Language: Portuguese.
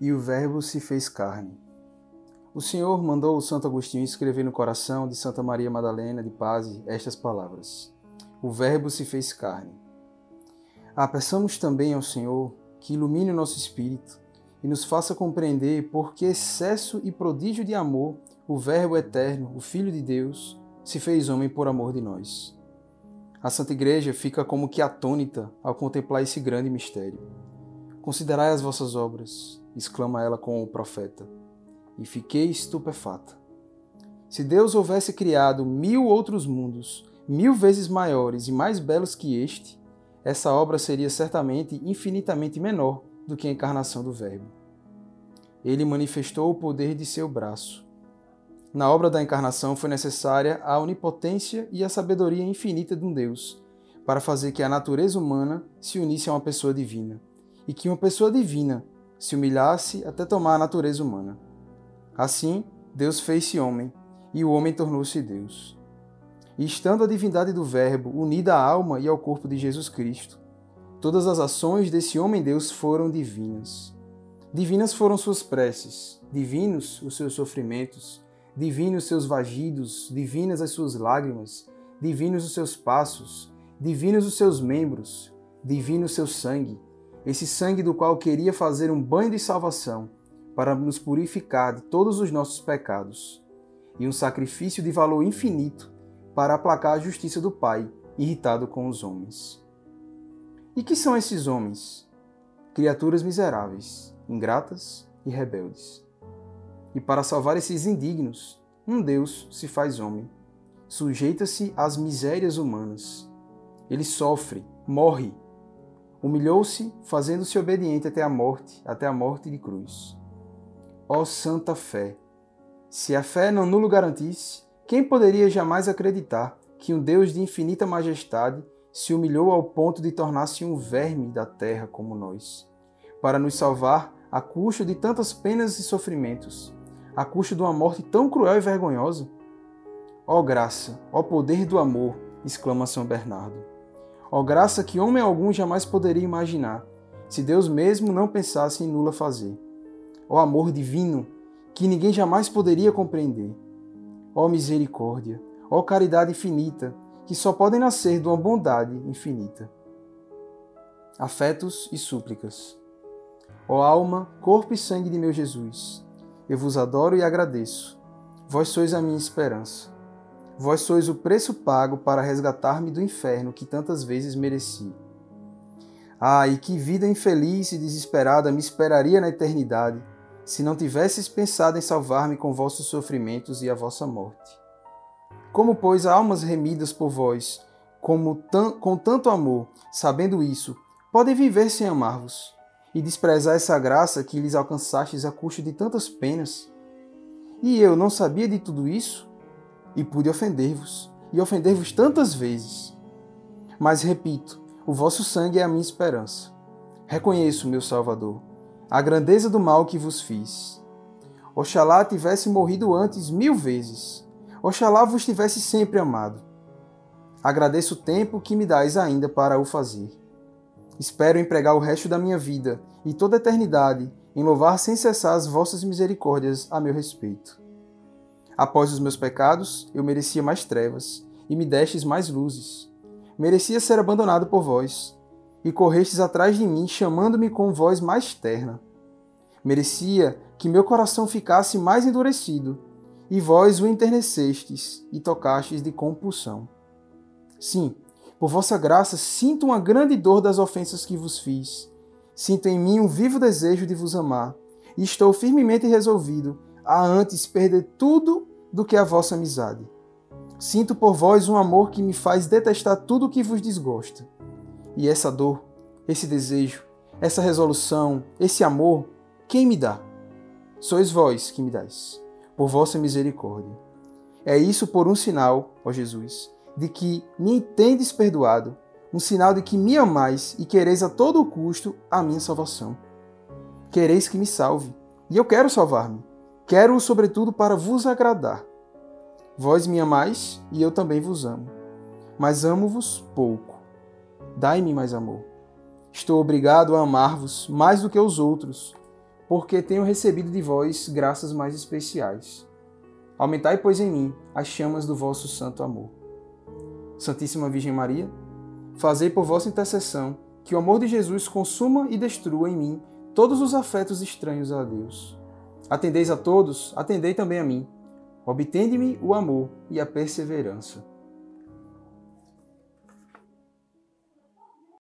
e o Verbo se fez carne. O Senhor mandou o Santo Agostinho escrever no coração de Santa Maria Madalena de Paz estas palavras: O Verbo se fez carne. Ah, peçamos também ao Senhor que ilumine o nosso espírito e nos faça compreender por que excesso e prodígio de amor o Verbo eterno, o Filho de Deus, se fez homem por amor de nós. A Santa Igreja fica como que atônita ao contemplar esse grande mistério. Considerai as vossas obras, exclama ela com o profeta, e fiquei estupefata. Se Deus houvesse criado mil outros mundos, mil vezes maiores e mais belos que este, essa obra seria certamente infinitamente menor do que a encarnação do Verbo. Ele manifestou o poder de seu braço. Na obra da encarnação foi necessária a onipotência e a sabedoria infinita de um Deus, para fazer que a natureza humana se unisse a uma pessoa divina e que uma pessoa divina se humilhasse até tomar a natureza humana. Assim, Deus fez-se homem, e o homem tornou-se Deus. E estando a divindade do Verbo unida à alma e ao corpo de Jesus Cristo, todas as ações desse homem-Deus foram divinas. Divinas foram suas preces, divinos os seus sofrimentos, divinos seus vagidos, divinas as suas lágrimas, divinos os seus passos, divinos os seus membros, divino seu sangue, esse sangue do qual queria fazer um banho de salvação para nos purificar de todos os nossos pecados, e um sacrifício de valor infinito para aplacar a justiça do Pai, irritado com os homens. E que são esses homens? Criaturas miseráveis, ingratas e rebeldes. E para salvar esses indignos, um Deus se faz homem, sujeita-se às misérias humanas. Ele sofre, morre Humilhou-se, fazendo-se obediente até a morte, até a morte de cruz. Ó santa fé! Se a fé não nulo garantisse, quem poderia jamais acreditar que um Deus de infinita majestade se humilhou ao ponto de tornar-se um verme da terra como nós, para nos salvar a custo de tantas penas e sofrimentos, a custo de uma morte tão cruel e vergonhosa? Ó graça, ó poder do amor! exclama São Bernardo. Ó graça que homem algum jamais poderia imaginar, se Deus mesmo não pensasse em nula fazer. Ó amor divino, que ninguém jamais poderia compreender. Ó misericórdia, ó caridade infinita, que só podem nascer de uma bondade infinita. Afetos e súplicas. Ó alma, corpo e sangue de meu Jesus, eu vos adoro e agradeço. Vós sois a minha esperança. Vós sois o preço pago para resgatar-me do inferno que tantas vezes mereci. Ah, e que vida infeliz e desesperada me esperaria na eternidade, se não tivesses pensado em salvar-me com vossos sofrimentos e a vossa morte. Como, pois, almas remidas por vós, como com tanto amor, sabendo isso, podem viver sem amar-vos, e desprezar essa graça que lhes alcançastes a custo de tantas penas? E eu não sabia de tudo isso? E pude ofender-vos, e ofender-vos tantas vezes. Mas repito, o vosso sangue é a minha esperança. Reconheço, meu Salvador, a grandeza do mal que vos fiz. Oxalá tivesse morrido antes mil vezes. Oxalá vos tivesse sempre amado. Agradeço o tempo que me dais ainda para o fazer. Espero empregar o resto da minha vida e toda a eternidade em louvar sem cessar as vossas misericórdias a meu respeito. Após os meus pecados, eu merecia mais trevas, e me destes mais luzes. Merecia ser abandonado por vós, e correstes atrás de mim, chamando-me com voz mais terna. Merecia que meu coração ficasse mais endurecido, e vós o enternecestes e tocastes de compulsão. Sim, por vossa graça sinto uma grande dor das ofensas que vos fiz. Sinto em mim um vivo desejo de vos amar, e estou firmemente resolvido a antes perder tudo do que a vossa amizade. Sinto por vós um amor que me faz detestar tudo o que vos desgosta. E essa dor, esse desejo, essa resolução, esse amor, quem me dá? Sois vós que me dais, por vossa misericórdia. É isso por um sinal, ó Jesus, de que me tendes perdoado, um sinal de que me amais e quereis a todo custo a minha salvação. Quereis que me salve, e eu quero salvar-me. Quero-o, sobretudo, para vos agradar. Vós me amais e eu também vos amo. Mas amo-vos pouco. Dai-me mais amor. Estou obrigado a amar-vos mais do que os outros, porque tenho recebido de vós graças mais especiais. Aumentai, pois, em mim as chamas do vosso santo amor. Santíssima Virgem Maria, fazei por vossa intercessão que o amor de Jesus consuma e destrua em mim todos os afetos estranhos a Deus. Atendeis a todos, atendei também a mim. Obtende-me o amor e a perseverança